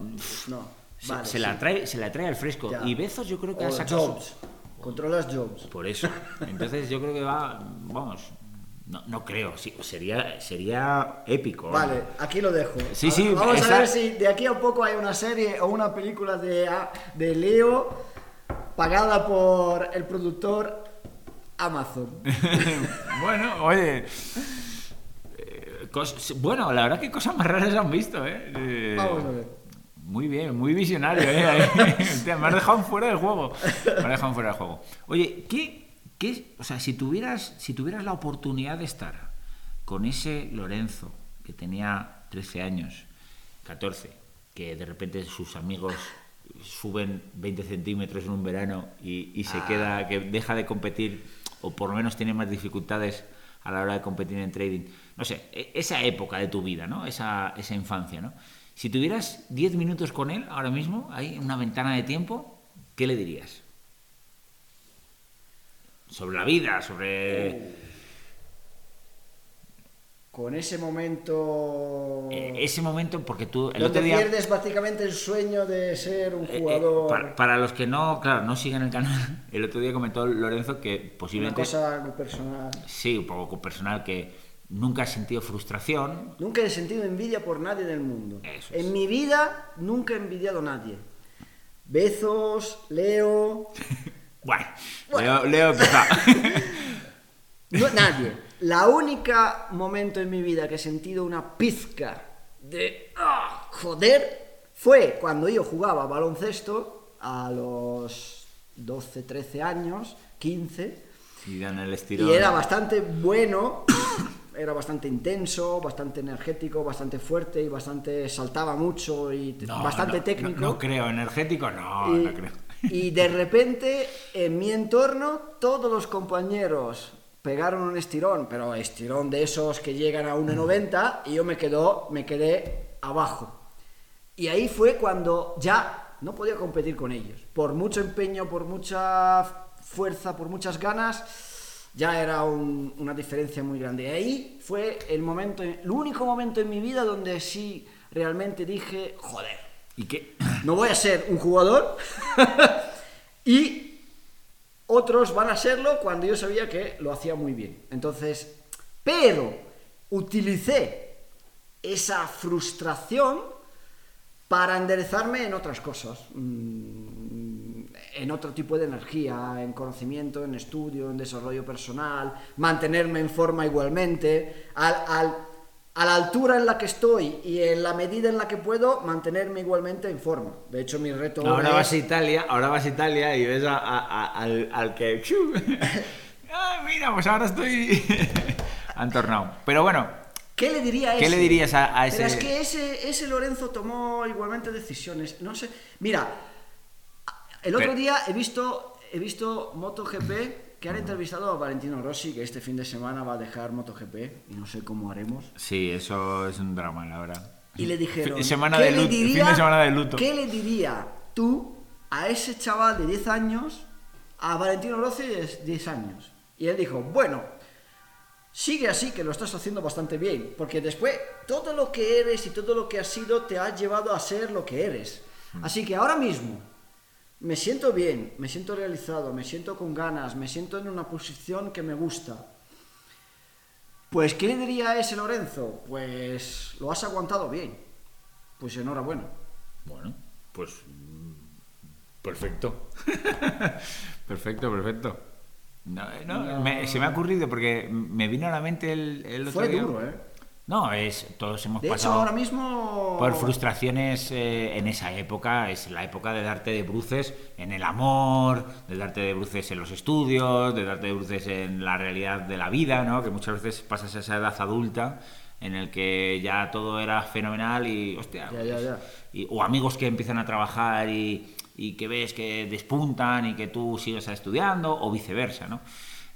no. se, la trae, se la trae al fresco. Y Bezos yo creo que ha sacado... Jobs. Controlas Jobs. Por eso. Entonces yo creo que va, vamos, no, no, creo, sí, sería, sería épico. Vale, aquí lo dejo. Sí, sí, Vamos a ver si de aquí a poco hay una serie o una película de, de Leo pagada por el productor Amazon. bueno, oye. Bueno, la verdad que cosas más raras han visto, ¿eh? ¿eh? Vamos a ver. Muy bien, muy visionario, ¿eh? me has dejado fuera del juego. Me has dejado fuera del juego. Oye, ¿qué, qué, o sea, si tuvieras, si tuvieras la oportunidad de estar con ese Lorenzo que tenía 13 años, 14, que de repente sus amigos suben 20 centímetros en un verano y, se ah. queda, que deja de competir o por lo menos tiene más dificultades a la hora de competir en trading. No sé, e, esa época de tu vida, ¿no? Esa, esa infancia, ¿no? Si tuvieras 10 minutos con él ahora mismo, ahí en una ventana de tiempo, ¿qué le dirías? Sobre la vida, sobre... Oh con ese momento. Eh, ese momento, porque tú. El otro día... pierdes prácticamente el sueño de ser un eh, eh, jugador. para, los que no, claro, no siguen el canal, el otro día comentó Lorenzo que posiblemente. Una cosa personal. Sí, un poco personal, que nunca he sentido frustración. Nunca he sentido envidia por nadie del mundo. En mi vida nunca he envidiado a nadie. Bezos, Leo. bueno, Leo, Leo no, nadie. La única momento en mi vida que he sentido una pizca de ¡ah! joder fue cuando yo jugaba baloncesto a los 12, 13 años, 15, Y dan el estirón. Y era bastante bueno, era bastante intenso, bastante energético, bastante fuerte y bastante saltaba mucho y No, bastante no, técnico. No, no creo, energético no, y, no creo. y de repente en mi entorno todos los compañeros pegaron un estirón, pero estirón de esos que llegan a 1,90 y yo me quedo, me quedé abajo. Y ahí fue cuando ya no podía competir con ellos. Por mucho empeño, por mucha fuerza, por muchas ganas, ya era un- una diferencia muy grande. Y ahí fue el momento, el único momento en mi vida donde sí realmente dije, joder, ¿Y qué? no voy a ser un jugador y otros van a serlo cuando yo sabía que lo hacía muy bien. Entonces, pero utilicé esa frustración para enderezarme en otras cosas, mm, en otro tipo de energía, en conocimiento, en estudio, en desarrollo personal, mantenerme en forma igualmente, al, al- a la altura en la que estoy y en la medida en la que puedo, mantenerme igualmente en forma. De hecho, mi reto Ahora es- vas a Italia, ahora vas a Italia y ves a- a- a- al, al que... Ah, mira, pues ahora estoy... Han tornado. Pero bueno, ¿Qué le diría a ¿Qué ese? le dirías a- a Pero ese- es que ese, ese Lorenzo tomó igualmente decisiones. No sé. Mira, el otro Pero- día he visto, he visto MotoGP que han entrevistado a Valentino Rossi, que este fin de semana va a dejar MotoGP y no sé cómo haremos. sí, eso es un drama, la verdad. Y le dijeron, semana ¿qué de le luto, diría- fin de semana de luto. ¿Qué le diría tú a ese chaval de 10 años, a Valentino Rossi de 10 años? Y él dijo, bueno, sigue así que lo estás haciendo bastante bien, porque después todo lo que eres y todo lo que has sido te ha llevado a ser lo que eres. Mm. Así que ahora mismo me siento bien, me siento realizado, me siento con ganas, me siento en una posición que me gusta. Pues, ¿qué le diría a ese Lorenzo? Pues lo has aguantado bien. Pues enhorabuena. Bueno, pues... Perfecto. perfecto, perfecto. No, no, No. me- se me ha ocurrido porque me vino a la mente el, el otro Fue día- duro, ¿eh? No, es todos hemos De hecho, pasado ahora mismo... por frustraciones eh, en esa época. Es la época de darte de bruces en el amor, de darte de bruces en los estudios, de darte de bruces en la realidad de la vida, ¿no? Que muchas veces pasas a esa edad adulta en el que ya todo era fenomenal y hostia, Ya, ya, ya. y- o amigos que empiezan a trabajar y, y que ves que despuntan y que tú sigues estudiando o viceversa, ¿no?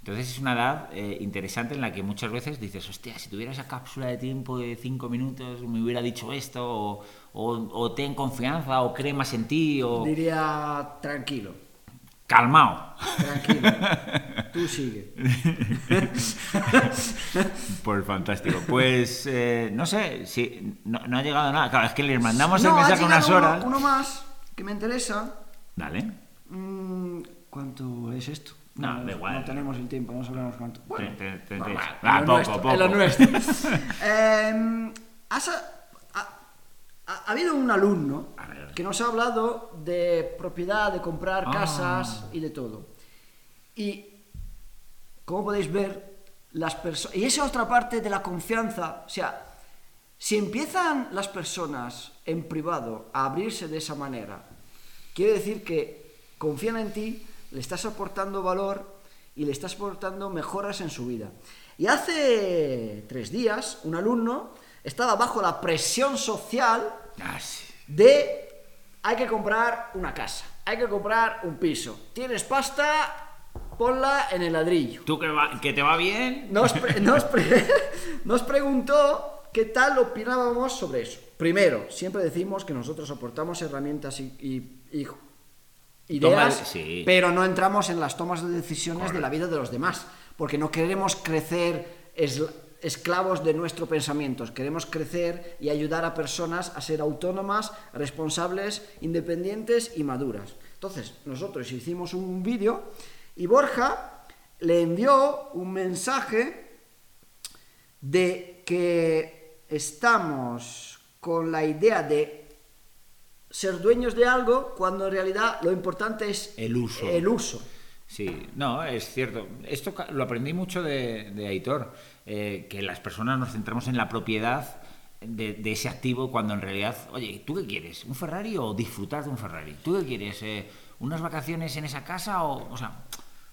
Entonces es una edad eh, interesante en la que muchas veces dices, hostia, si tuviera esa cápsula de tiempo de cinco minutos me hubiera dicho esto, o, o- o ten confianza, o cree más en ti, o Diría, tranquilo, calmao. tranquilo. Tú sigue. Pues fantástico. Pues eh, no sé, si no, no ha llegado nada. Claro, es que les mandamos No, el mensaje unas horas. Uno, uno más que me interesa. Dale. Mm, ¿Cuánto es esto? No, da igual. No tenemos el tiempo, no sabemos cuánto. Bueno, Te- te- te- Ah, poco, nuestro, poco. en lo nuestro. Has ha, ha- ha habido un alumno que nos ha hablado de propiedad, de comprar Ah. casas y de todo. Y como podéis ver, las personas... Y esa otra parte de la confianza, o sea, si empiezan las personas en privado a abrirse de esa manera, quiere decir que confían en ti, le estás aportando valor y le estás aportando mejoras en su vida. Y hace tres días, un alumno estaba bajo la presión social Ah, de hay que comprar una casa, hay que comprar un piso. Tienes pasta, ponla en el ladrillo. ¿Tú que, va- que te va bien? Nos, pre- nos pre- nos preguntó qué tal opinábamos sobre eso. Primero, siempre decimos que nosotros aportamos herramientas y, y- y ideas, Toma- sí. pero no entramos en las tomas de decisiones de la vida de los demás, porque no queremos crecer es- esclavos de nuestro pensamiento, queremos crecer y ayudar a personas a ser autónomas, responsables, independientes y maduras. Entonces, nosotros hicimos un vídeo y Borja le envió un mensaje de que estamos con la idea de ser dueños de algo cuando en realidad lo importante es El uso. El uso. Sí, no, es cierto. Esto lo aprendí mucho de, de Aitor, eh, que las personas nos centramos en la propiedad de, de ese activo cuando en realidad, oye, ¿tú qué quieres? ¿Un Ferrari o disfrutar de un Ferrari? ¿Tú qué quieres? Eh, ¿Unas vacaciones en esa casa o, o sea,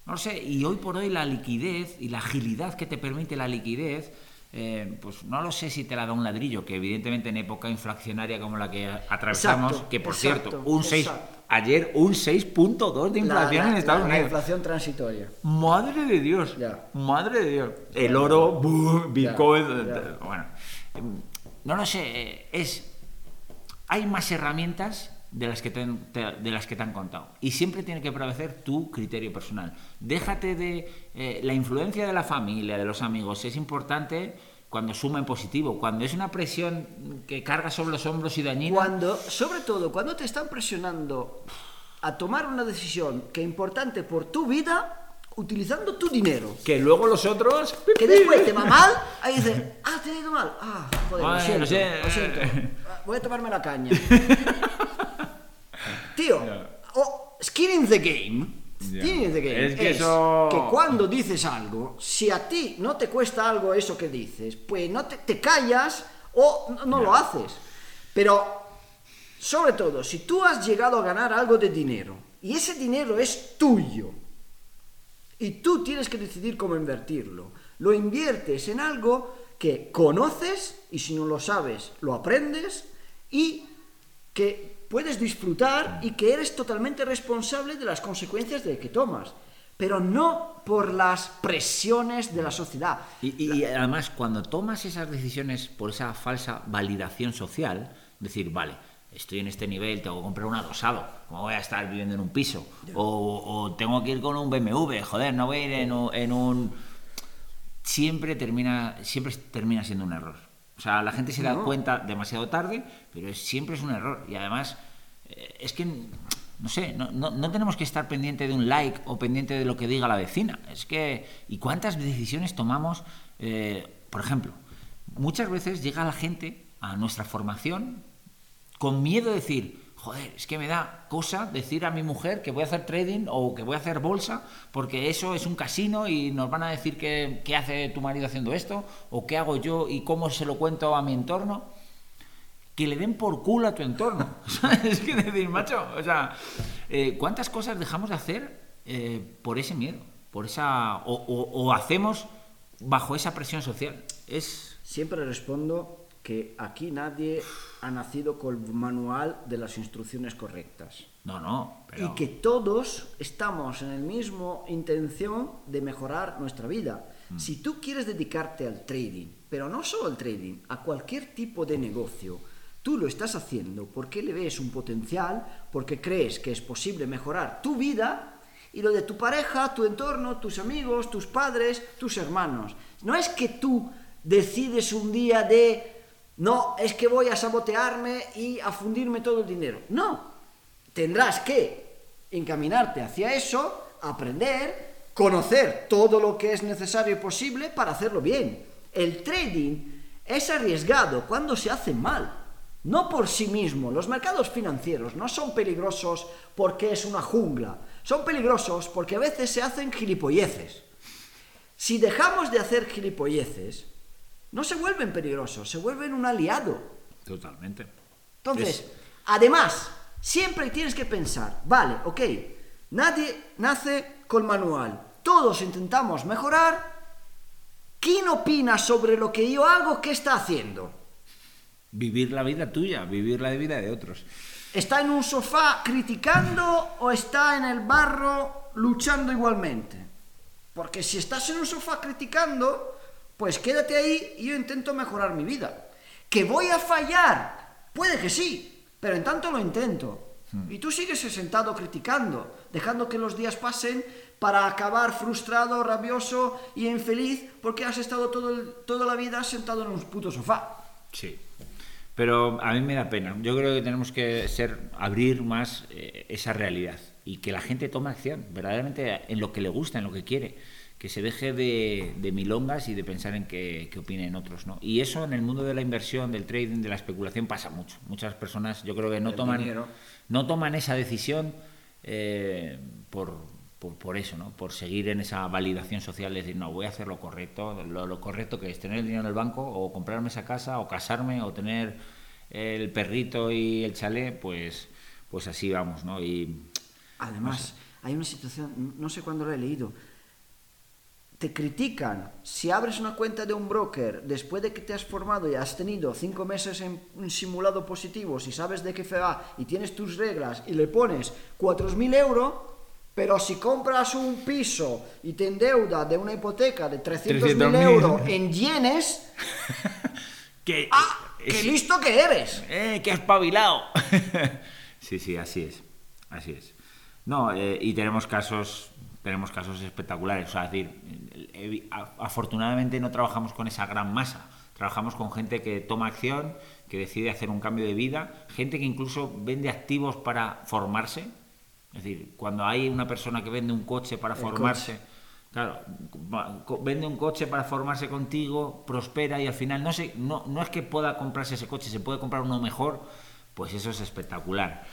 no sé, y hoy por hoy la liquidez y la agilidad que te permite la liquidez, eh, pues no lo sé si te la da un ladrillo, que evidentemente en época inflacionaria como la que atravesamos, Exacto, que por exacto, cierto, un 6, exacto. ayer un 6.2 de La- inflación la- en Estados la- Unidos. inflación transitoria. Madre de Dios, Ya. madre de Dios. El oro, Bitcoin, ya. bueno, em, no lo sé, eh, es hay más herramientas de las que te, de las que te han contado y siempre tiene que prevalecer tu criterio personal. Déjate de eh, la influencia de la familia, de los amigos, es importante cuando suma en positivo, cuando es una presión que carga sobre los hombros y dañina. Cuando, sobre todo, cuando te están presionando a tomar una decisión que es importante por tu vida, utilizando tu dinero. Que luego los otros Que después te va mal, ahí dices, ah, te ha ido mal. Ah, joder, Ay, lo siento, lo sé. lo siento. Voy a tomarme la caña. Tío, o skin in the game. Skin in the game. Es que eso- que cuando dices algo, si a ti no te cuesta algo eso que dices, pues no te, te callas o no lo haces. Pero, sobre todo, si tú has llegado a ganar algo de dinero y ese dinero es tuyo, y tú tienes que decidir cómo invertirlo. Lo inviertes en algo que conoces y si no lo sabes, lo aprendes y que puedes disfrutar y que eres totalmente responsable de las consecuencias de que tomas, pero no por las presiones de la sociedad. Y, y además, cuando tomas esas decisiones por esa falsa validación social, decir, vale, estoy en este nivel, tengo que comprar un adosado, ¿cómo voy a estar viviendo en un piso? O, o tengo que ir con un BMW, joder, no voy a ir en un... en un- Siempre termina, siempre termina siendo un error. O sea, la gente se da No. cuenta demasiado tarde, pero es- siempre es un error. Y además, eh, es que, no sé, no, no- no tenemos que estar pendiente de un like o pendiente de lo que diga la vecina. Es que, ¿y cuántas decisiones tomamos? eh, por ejemplo, muchas veces llega la gente a nuestra formación con miedo de decir, joder, es que me da cosa decir a mi mujer que voy a hacer trading o que voy a hacer bolsa, porque eso es un casino y nos van a decir que, qué hace tu marido haciendo esto, o qué hago yo y cómo se lo cuento a mi entorno. Que le den por culo a tu entorno. es que decir, macho, o sea, eh, ¿cuántas cosas dejamos de hacer eh, por ese miedo? Por esa. O- o hacemos bajo esa presión social. Es. Siempre respondo que aquí nadie ha nacido con el manual de las instrucciones correctas. No, no, pero. Y que todos estamos en el mismo intención de mejorar nuestra vida. Mm. Si tú quieres dedicarte al trading, pero no solo al trading, a cualquier tipo de negocio, tú lo estás haciendo porque le ves un potencial, porque crees que es posible mejorar tu vida y lo de tu pareja, tu entorno, tus amigos, tus padres, tus hermanos. No es que tú decides un día de, no, es que voy a sabotearme y a fundirme todo el dinero. No, tendrás que encaminarte hacia eso, aprender, conocer todo lo que es necesario y posible para hacerlo bien. El trading es arriesgado cuando se hace mal, no por sí mismo. Los mercados financieros no son peligrosos porque es una jungla, son peligrosos porque a veces se hacen gilipolleces. Si dejamos de hacer gilipolleces, no se vuelven peligrosos, se vuelven un aliado. Totalmente. Entonces, Es- además, siempre tienes que pensar, vale, ok, nadie nace con manual, todos intentamos mejorar. ¿Quién opina sobre lo que yo hago? ¿Qué está haciendo? Vivir la vida tuya, vivir la vida de otros. ¿Está en un sofá criticando o está en el barro luchando igualmente? Porque si estás en un sofá criticando, pues quédate ahí y yo intento mejorar mi vida. ¿Que voy a fallar? Puede que sí, pero en tanto lo intento. Y tú sigues sentado criticando, dejando que los días pasen para acabar frustrado, rabioso y infeliz porque has estado todo el- toda la vida sentado en un puto sofá. Sí. Pero a mí me da pena. Yo creo que tenemos que ser abrir más eh, esa realidad y que la gente tome acción, verdaderamente en lo que le gusta, en lo que quiere. Que se deje de, de milongas y de pensar en qué, qué opinen otros. ¿no? Y eso en el mundo de la inversión, del trading, de la especulación pasa mucho. Muchas personas yo creo que no El toman, dinero. no toman esa decisión eh, por, por, por eso, ¿no? por seguir en esa validación social, de decir, no, voy a hacer lo correcto, lo, lo correcto que es tener el dinero en el banco, o comprarme esa casa, o casarme, o tener el perrito y el chalet, pues, pues así vamos, ¿no? Y Además, hay una situación, no sé cuándo lo he leído, te critican si abres una cuenta de un broker después de que te has formado y has tenido cinco meses en un simulado positivo, si sabes de qué fe va y tienes tus reglas y le pones 4.000 euros, pero si compras un piso y te endeuda de una hipoteca de 300.000 300.000. euros en yenes, Que, ¡ah! ¡Qué listo que eres! ¡Eh, qué espabilado! sí, sí, así es. Así es. No, eh, y tenemos casos, tenemos casos espectaculares. O sea, es decir, afortunadamente no trabajamos con esa gran masa. Trabajamos con gente que toma acción, que decide hacer un cambio de vida, gente que incluso vende activos para formarse. Es decir, cuando hay una persona que vende un coche para El formarse, claro, vende un coche para formarse contigo, prospera y al final no sé, no, no es que pueda comprarse ese coche, se puede comprar uno mejor, pues eso es espectacular.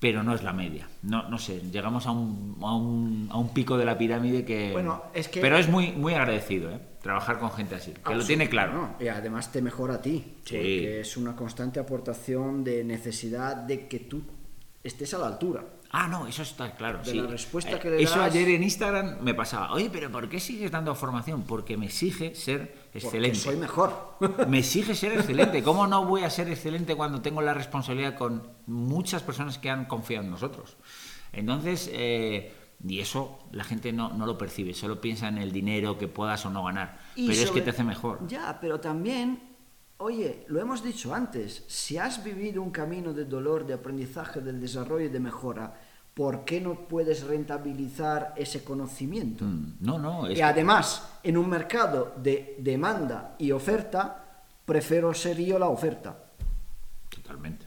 Pero no es la media. No, no sé, llegamos a un, a un, a un pico de la pirámide que. Bueno, es que- Pero es muy, muy agradecido, ¿eh? Trabajar con gente así, que lo tiene claro. No, y además te mejora a ti, Sí. porque es una constante aportación de necesidad de que tú estés a la altura. Ah, no, eso está claro. De sí. la respuesta Eh, que le Eso das- ayer en Instagram me pasaba. Oye, pero ¿por qué sigues dando formación? Porque me exige ser Porque excelente. soy mejor. Me exige ser excelente. ¿Cómo no voy a ser excelente cuando tengo la responsabilidad con muchas personas que han confiado en nosotros? Entonces, eh, y eso la gente no, no lo percibe, solo piensa en el dinero que puedas o no ganar. Y pero es que sobre- te hace mejor. Ya, pero también, oye, lo hemos dicho antes, si has vivido un camino de dolor, de aprendizaje, del desarrollo y de mejora, ¿por qué no puedes rentabilizar ese conocimiento? Mm, No, no, es Y además, en un mercado de demanda y oferta, prefiero ser yo la oferta. totalmente.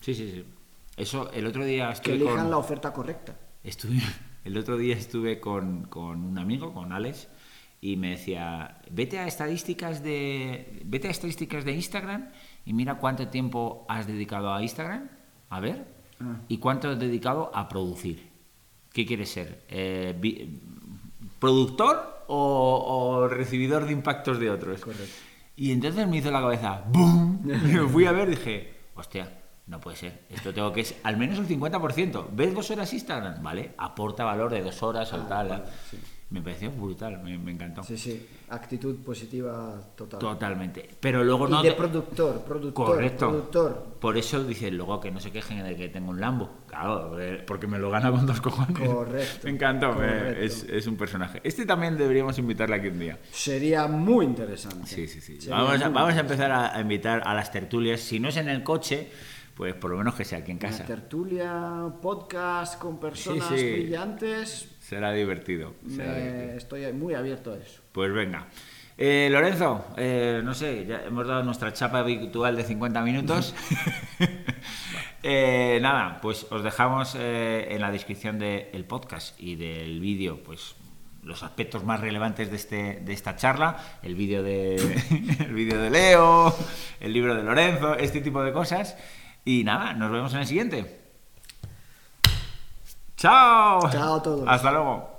Sí, sí, sí. Eso, el otro día Que estuve elijan con... la oferta correcta. Estuve, el otro día estuve con, con un amigo, con Alex, y me decía, vete a estadísticas de vete a estadísticas de Instagram y mira cuánto tiempo has dedicado a Instagram, a ver, Ah. y cuánto has dedicado a producir. ¿Qué quieres ser? Eh, ¿Productor o, o recibidor de impactos de otros? Correcto. Y entonces me hizo la cabeza, ¡boom! Me fui a ver y dije, hostia, no puede ser. Esto tengo que es al menos el 50%. ¿Ves dos horas Instagram? Vale, aporta valor de dos horas o Ah, tal. vale, sí. Me pareció brutal, me, me encantó. Sí, sí, actitud positiva total. Totalmente. Pero luego no. y de te- productor, productor, Correcto. productor. Por eso dicen luego que no se quejen de que tengo un Lambo. Claro, porque me lo gana con dos cojones. Correcto, Me encantó, correcto. es, es un personaje. Este también deberíamos invitarle aquí un día. Sería muy interesante. Sí, sí, sí. Sería Vamos a, vamos a empezar a, invitar a las tertulias. Si no es en el coche, pues por lo menos que sea aquí en Una casa. tertulia, podcast con personas Sí, sí. brillantes. Será divertido. será me- divertido. estoy muy abierto a eso. Pues venga. Eh, Lorenzo, eh, no sé, ya hemos dado nuestra chapa habitual de 50 minutos. Eh, nada, pues os dejamos en la descripción del podcast y del vídeo, pues los aspectos más relevantes de, este, de esta charla, el vídeo de, el vídeo de Leo, el libro de Lorenzo, este tipo de cosas. Y nada, nos vemos en el siguiente. ¡Chao! Chao a todos. Hasta luego.